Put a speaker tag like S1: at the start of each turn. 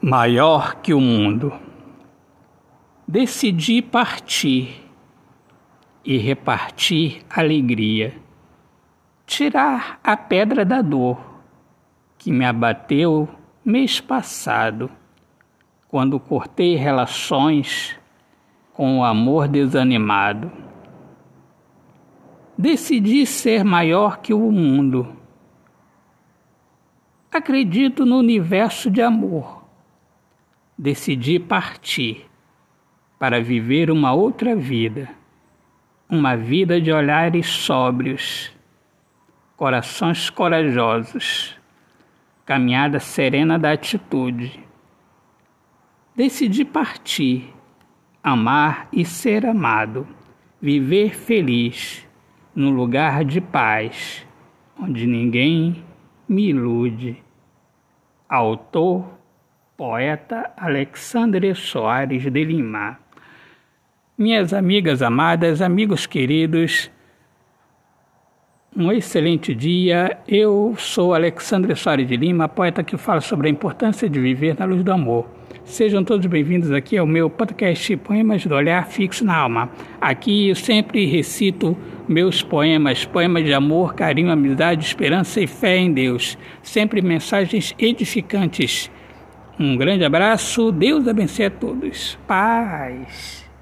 S1: maior que o mundo. Decidi partir e repartir alegria, tirar a pedra da dor que me abateu mês passado, quando cortei relações com o amor desanimado. Decidi ser maior que o mundo. Acredito no universo de amor decidi partir para viver uma outra vida, uma vida de olhares sóbrios, corações corajosos, caminhada serena da atitude. Decidi partir, amar e ser amado, viver feliz num lugar de paz, onde ninguém me ilude. Autor poeta Alexandre Soares de Lima. Minhas amigas amadas, amigos queridos, um excelente dia. Eu sou Alexandre Soares de Lima, poeta que fala sobre a importância de viver na luz do amor. Sejam todos bem-vindos aqui ao meu podcast Poemas do Olhar Fixo na Alma. Aqui eu sempre recito meus poemas, poemas de amor, carinho, amizade, esperança e fé em Deus. Sempre mensagens edificantes um grande abraço, Deus abençoe a todos. Paz.